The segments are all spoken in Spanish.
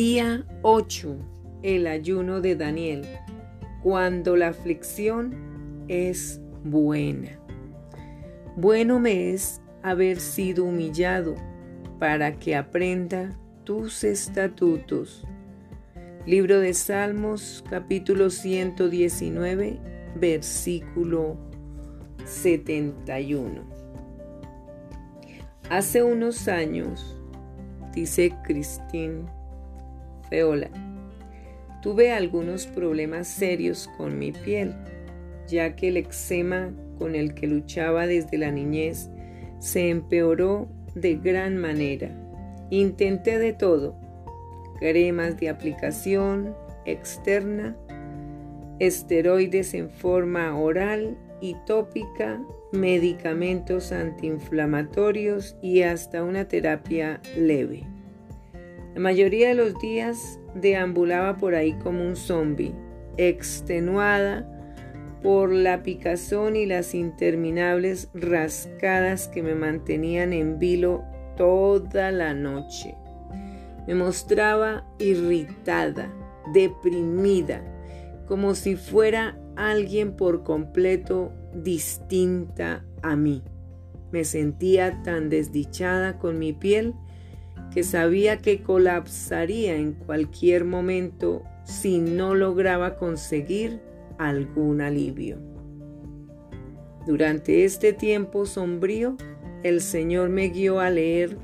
Día 8. El ayuno de Daniel. Cuando la aflicción es buena. Bueno me es haber sido humillado para que aprenda tus estatutos. Libro de Salmos capítulo 119 versículo 71. Hace unos años, dice Christine Tuve algunos problemas serios con mi piel, ya que el eczema con el que luchaba desde la niñez se empeoró de gran manera. Intenté de todo, cremas de aplicación externa, esteroides en forma oral y tópica, medicamentos antiinflamatorios y hasta una terapia leve. La mayoría de los días deambulaba por ahí como un zombi, extenuada por la picazón y las interminables rascadas que me mantenían en vilo toda la noche. Me mostraba irritada, deprimida, como si fuera alguien por completo distinta a mí. Me sentía tan desdichada con mi piel que sabía que colapsaría en cualquier momento si no lograba conseguir algún alivio. Durante este tiempo sombrío, el Señor me guió a leer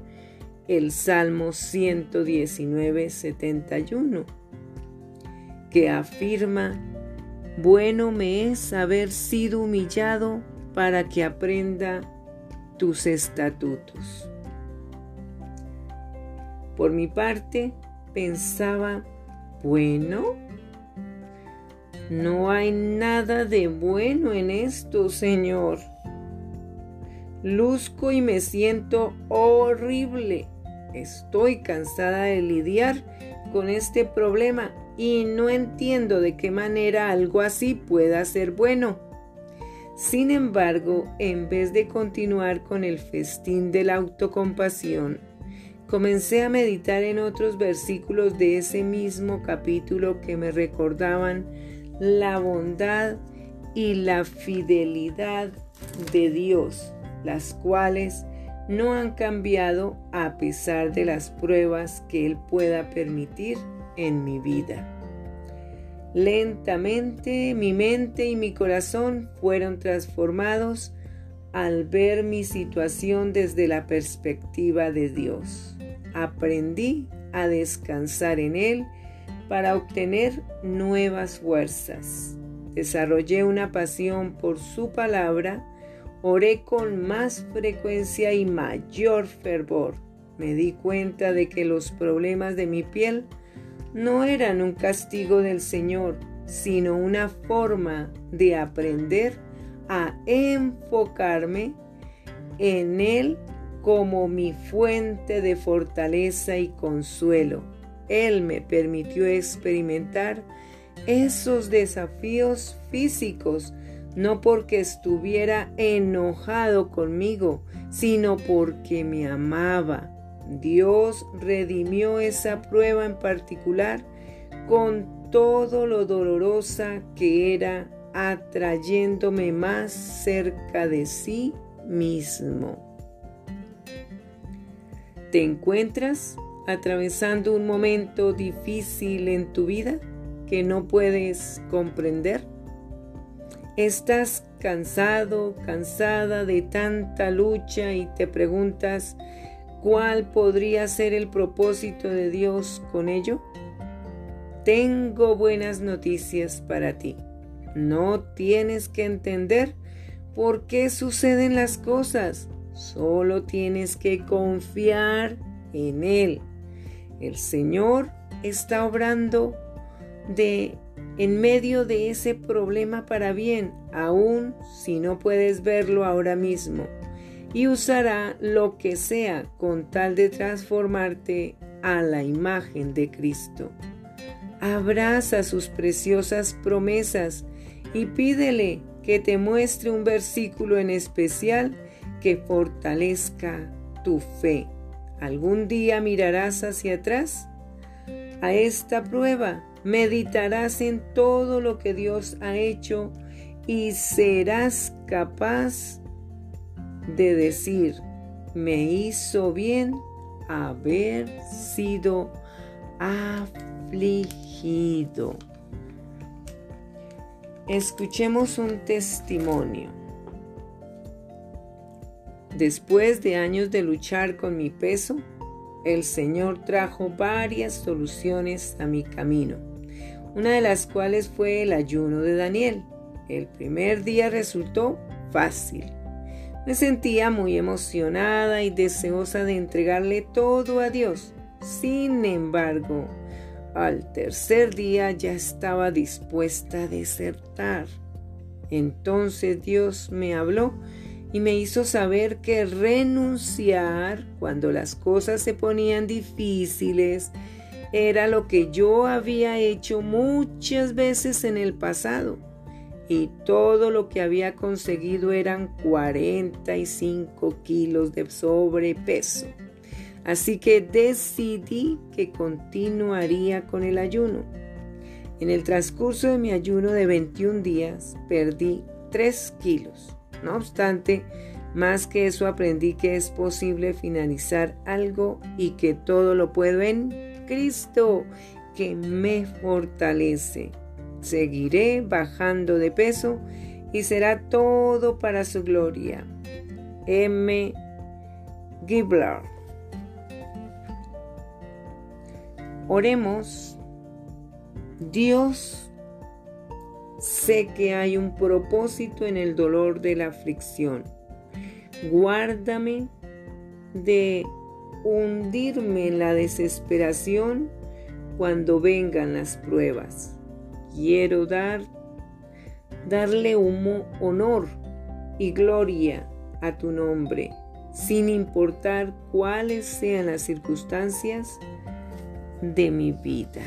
el Salmo 119, 71, que afirma, bueno me es haber sido humillado para que aprenda tus estatutos. Por mi parte, pensaba, bueno, no hay nada de bueno en esto, Señor. Luzco y me siento horrible. Estoy cansada de lidiar con este problema y no entiendo de qué manera algo así pueda ser bueno. Sin embargo, en vez de continuar con el festín de la autocompasión, Comencé a meditar en otros versículos de ese mismo capítulo que me recordaban la bondad y la fidelidad de Dios, las cuales no han cambiado a pesar de las pruebas que Él pueda permitir en mi vida. Lentamente mi mente y mi corazón fueron transformados al ver mi situación desde la perspectiva de Dios. Aprendí a descansar en Él para obtener nuevas fuerzas. Desarrollé una pasión por su palabra, oré con más frecuencia y mayor fervor. Me di cuenta de que los problemas de mi piel no eran un castigo del Señor, sino una forma de aprender a enfocarme en Él como mi fuente de fortaleza y consuelo. Él me permitió experimentar esos desafíos físicos, no porque estuviera enojado conmigo, sino porque me amaba. Dios redimió esa prueba en particular con todo lo dolorosa que era atrayéndome más cerca de sí mismo. ¿Te encuentras atravesando un momento difícil en tu vida que no puedes comprender? ¿Estás cansado, cansada de tanta lucha y te preguntas cuál podría ser el propósito de Dios con ello? Tengo buenas noticias para ti. No tienes que entender por qué suceden las cosas. Solo tienes que confiar en Él. El Señor está obrando de en medio de ese problema para bien, aun si no puedes verlo ahora mismo, y usará lo que sea con tal de transformarte a la imagen de Cristo. Abraza sus preciosas promesas y pídele que te muestre un versículo en especial que fortalezca tu fe. ¿Algún día mirarás hacia atrás? a esta prueba. Meditarás en todo lo que Dios ha hecho y serás capaz de decir, me hizo bien haber sido afligido. Escuchemos un testimonio. Después de años de luchar con mi peso, el Señor trajo varias soluciones a mi camino, una de las cuales fue el ayuno de Daniel. El primer día resultó fácil. Me sentía muy emocionada y deseosa de entregarle todo a Dios. Sin embargo, al tercer día ya estaba dispuesta a desertar. Entonces Dios me habló y me hizo saber que renunciar cuando las cosas se ponían difíciles era lo que yo había hecho muchas veces en el pasado y todo lo que había conseguido eran 45 kilos de sobrepeso. Así que decidí que continuaría con el ayuno. En el transcurso de mi ayuno de 21 días perdí 3 kilos. No obstante, más que eso aprendí que es posible finalizar algo y que todo lo puedo en Cristo que me fortalece. Seguiré bajando de peso y será todo para su gloria. M. Gibler Oremos. Dios, sé que hay un propósito en el dolor de la aflicción. Guárdame de hundirme en la desesperación cuando vengan las pruebas. Quiero dar darle humo, honor y gloria a tu nombre, sin importar cuáles sean las circunstancias de mi vida.